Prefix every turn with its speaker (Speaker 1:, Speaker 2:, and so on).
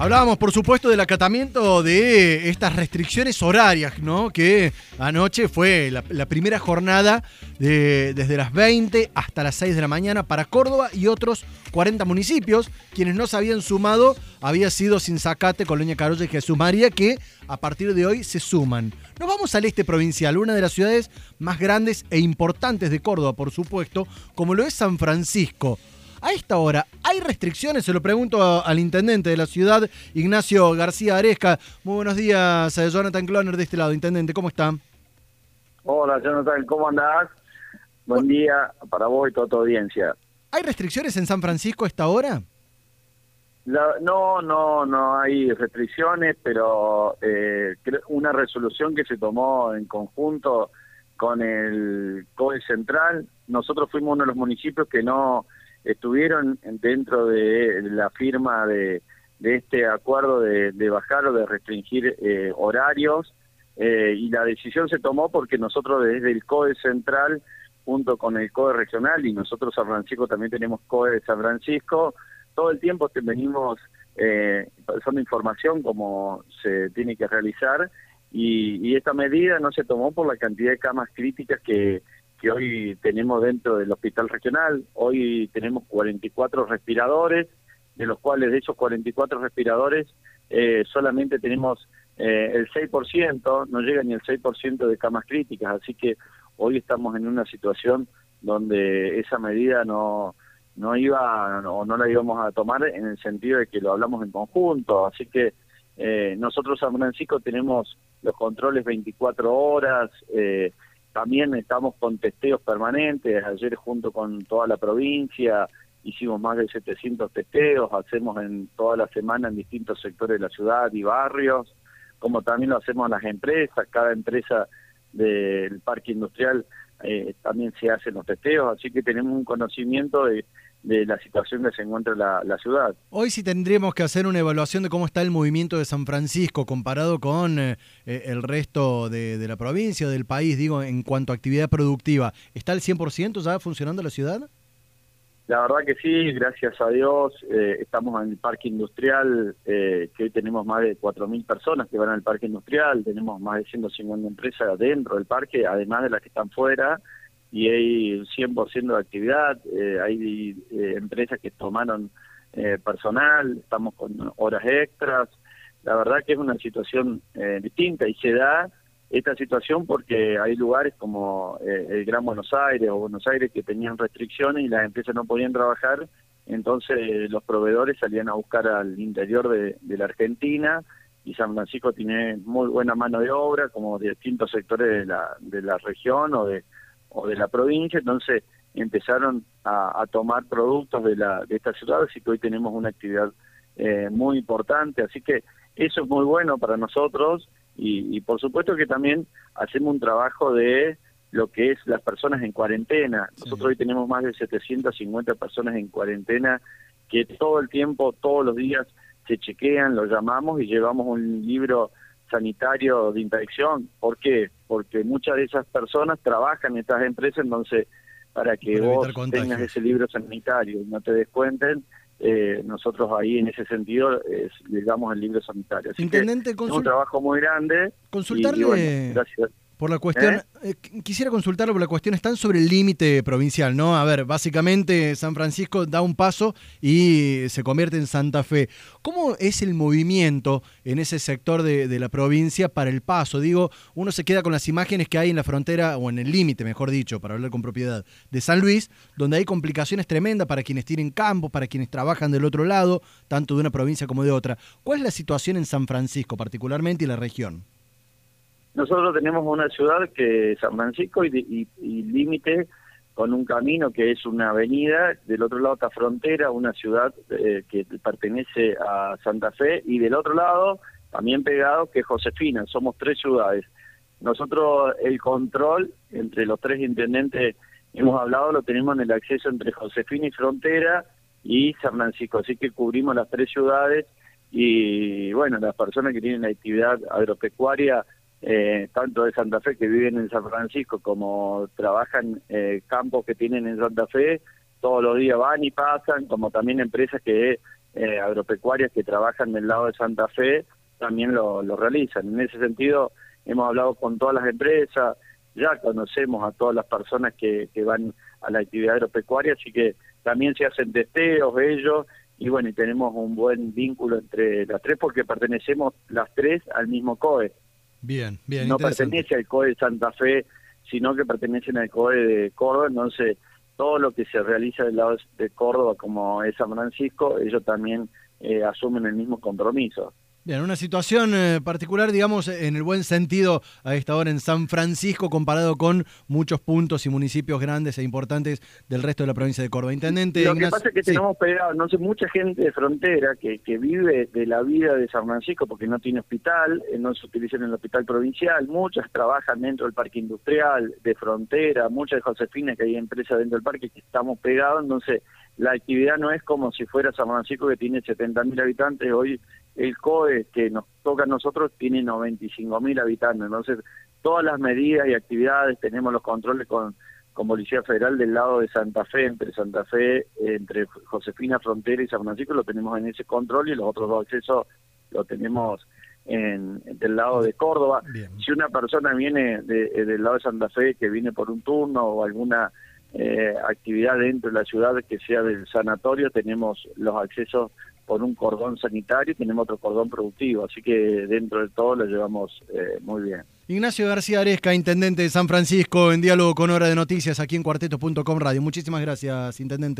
Speaker 1: Hablábamos, por supuesto, del acatamiento de estas restricciones horarias, ¿no? Que anoche fue la, primera jornada de, desde las 20 hasta las 6 de la mañana para Córdoba y otros 40 municipios. Quienes no se habían sumado había sido Sinzacate, Colonia Carolla y Jesús María, que a partir de hoy se suman. Nos vamos al este provincial, una de las ciudades más grandes e importantes de Córdoba, por supuesto, como lo es San Francisco. A esta hora, ¿hay restricciones? Se lo pregunto a- al intendente de la ciudad, Ignacio García Aresca. Muy buenos días, eh, Jonathan Cloner de este lado. Intendente, ¿cómo está?
Speaker 2: Hola, Jonathan, ¿cómo andás? Buen día para vos y toda tu audiencia.
Speaker 1: ¿Hay restricciones en San Francisco a esta hora?
Speaker 2: La- no, no, no hay restricciones, pero eh, una resolución que se tomó en conjunto con el COE Central. Nosotros fuimos uno de los municipios que no estuvieron dentro de la firma de, de este acuerdo de, de bajar o de restringir eh, horarios eh, y la decisión se tomó porque nosotros desde el COE Central junto con el COE Regional y nosotros San Francisco también tenemos COE de San Francisco, todo el tiempo venimos eh, pasando información como se tiene que realizar y, y esta medida no se tomó por la cantidad de camas críticas que, que hoy tenemos dentro del hospital regional. Hoy tenemos 44 respiradores, de los cuales de esos 44 respiradores eh, solamente tenemos eh, el 6%, no llega ni el 6% de camas críticas, así que hoy estamos en una situación donde esa medida no no iba o no la íbamos a tomar en el sentido de que lo hablamos en conjunto, así que eh, nosotros San Francisco tenemos los controles 24 horas, eh, también estamos con testeos permanentes, ayer junto con toda la provincia hicimos más de 700 testeos, hacemos en toda la semana en distintos sectores de la ciudad y barrios, como también lo hacemos las empresas, cada empresa del parque industrial eh, también se hacen los testeos, así que tenemos un conocimiento de, de la situación que se encuentra la, la ciudad.
Speaker 1: Hoy sí tendríamos que hacer una evaluación de cómo está el movimiento de San Francisco comparado con eh, eh, el resto de, de la provincia, del país, digo, en cuanto a actividad productiva. ¿Está al 100% ya funcionando la ciudad?
Speaker 2: La verdad que sí, gracias a Dios. eh, estamos en el parque industrial, eh, que hoy tenemos más de 4.000 personas que van al parque industrial, tenemos más de 150 empresas dentro del parque, además de las que están fuera, y hay un 100% de actividad. eh, hay eh, empresas que tomaron eh, personal, estamos con horas extras. La verdad que es una situación eh, distinta y se da esta situación porque hay lugares como eh, el Gran Buenos Aires o Buenos Aires que tenían restricciones y las empresas no podían trabajar, entonces los proveedores salían a buscar al interior de, de la Argentina y San Francisco tiene muy buena mano de obra como de distintos sectores de la, de la región o de, o de la provincia, entonces empezaron a, a tomar productos de, la, de esta ciudad, así que hoy tenemos una actividad eh, muy importante, así que eso es muy bueno para nosotros y, y por supuesto que también hacemos un trabajo de lo que es las personas en cuarentena. Nosotros hoy tenemos más de 750 personas en cuarentena que todo el tiempo, todos los días se chequean, los llamamos y llevamos un libro sanitario de inspección. ¿Por qué? Porque muchas de esas personas trabajan en estas empresas, entonces para que
Speaker 1: Para
Speaker 2: vos
Speaker 1: contagios.
Speaker 2: tengas ese libro sanitario y no te descuenten, eh, nosotros ahí en ese sentido es, le damos el libro sanitario. Así
Speaker 1: Intendente,
Speaker 2: que es un trabajo muy grande. y-
Speaker 1: consultarle
Speaker 2: y bueno, gracias.
Speaker 1: Por la cuestión,
Speaker 2: ¿Eh?
Speaker 1: eh, qu- quisiera consultarlo por la cuestión, están sobre el límite provincial, ¿no? A ver, básicamente San Francisco da un paso y se convierte en Santa Fe. ¿Cómo es el movimiento en ese sector de, de la provincia para el paso? Digo, uno se queda con las imágenes que hay en la frontera, o en el límite, mejor dicho, para hablar con propiedad, de San Luis, donde hay complicaciones tremendas para quienes tienen campo, para quienes trabajan del otro lado, tanto de una provincia como de otra. ¿Cuál es la situación en San Francisco, particularmente, y la región?
Speaker 2: Nosotros tenemos una ciudad que es San Francisco y, y- límite con un camino que es una avenida, del otro lado está Frontera, una ciudad eh, que pertenece a Santa Fe, y del otro lado, también pegado, que es Josefina, somos tres ciudades. Nosotros el control entre los tres intendentes, hemos hablado, lo tenemos en el acceso entre Josefina y Frontera y San Francisco, así que cubrimos las tres ciudades y bueno, las personas que tienen actividad agropecuaria, eh, tanto de Santa Fe que viven en San Francisco como trabajan eh, campos que tienen en Santa Fe, todos los días van y pasan, como también empresas que eh, agropecuarias que trabajan del lado de Santa Fe también lo, lo realizan. En ese sentido, hemos hablado con todas las empresas, ya conocemos a todas las personas que, que van a la actividad agropecuaria, así que también se hacen testeos ellos y bueno, y tenemos un buen vínculo entre las tres porque pertenecemos las tres al mismo COE.
Speaker 1: Bien, bien.
Speaker 2: No pertenece al COE de Santa Fe, sino que pertenecen al COE de Córdoba, entonces todo lo que se realiza del lado de Córdoba como es San Francisco, ellos también eh, asumen el mismo compromiso.
Speaker 1: Bien, una situación eh, particular, digamos, en el buen sentido a esta hora en San Francisco comparado con muchos puntos y municipios grandes e importantes del resto de la provincia de Córdoba. Intendente.
Speaker 2: Lo que pasa es que tenemos pegado, no sé, mucha gente de frontera que, que vive de la vida de San Francisco porque no tiene hospital, eh, no se utiliza en el hospital provincial, muchas trabajan dentro del parque industrial, de frontera, muchas de Josefina que hay empresas dentro del parque que estamos pegados, entonces la actividad no es como si fuera San Francisco que tiene 70.000 habitantes, hoy el COE que nos toca a nosotros tiene 95 mil habitantes, entonces todas las medidas y actividades, tenemos los controles con, con Policía Federal del lado de Santa Fe, entre Santa Fe, entre Josefina Frontera y San Francisco, lo tenemos en ese control y los otros dos accesos lo tenemos en, del lado de Córdoba. Si una persona viene de, eh, del lado de Santa Fe, que viene por un turno o alguna eh, actividad dentro de la ciudad que sea del sanatorio, tenemos los accesos por un cordón sanitario y tenemos otro cordón productivo, así que dentro de todo lo llevamos eh, muy bien.
Speaker 1: Ignacio García Aresca, intendente de San Francisco, en diálogo con Hora de Noticias aquí en cuarteto.com radio. Muchísimas gracias, intendente.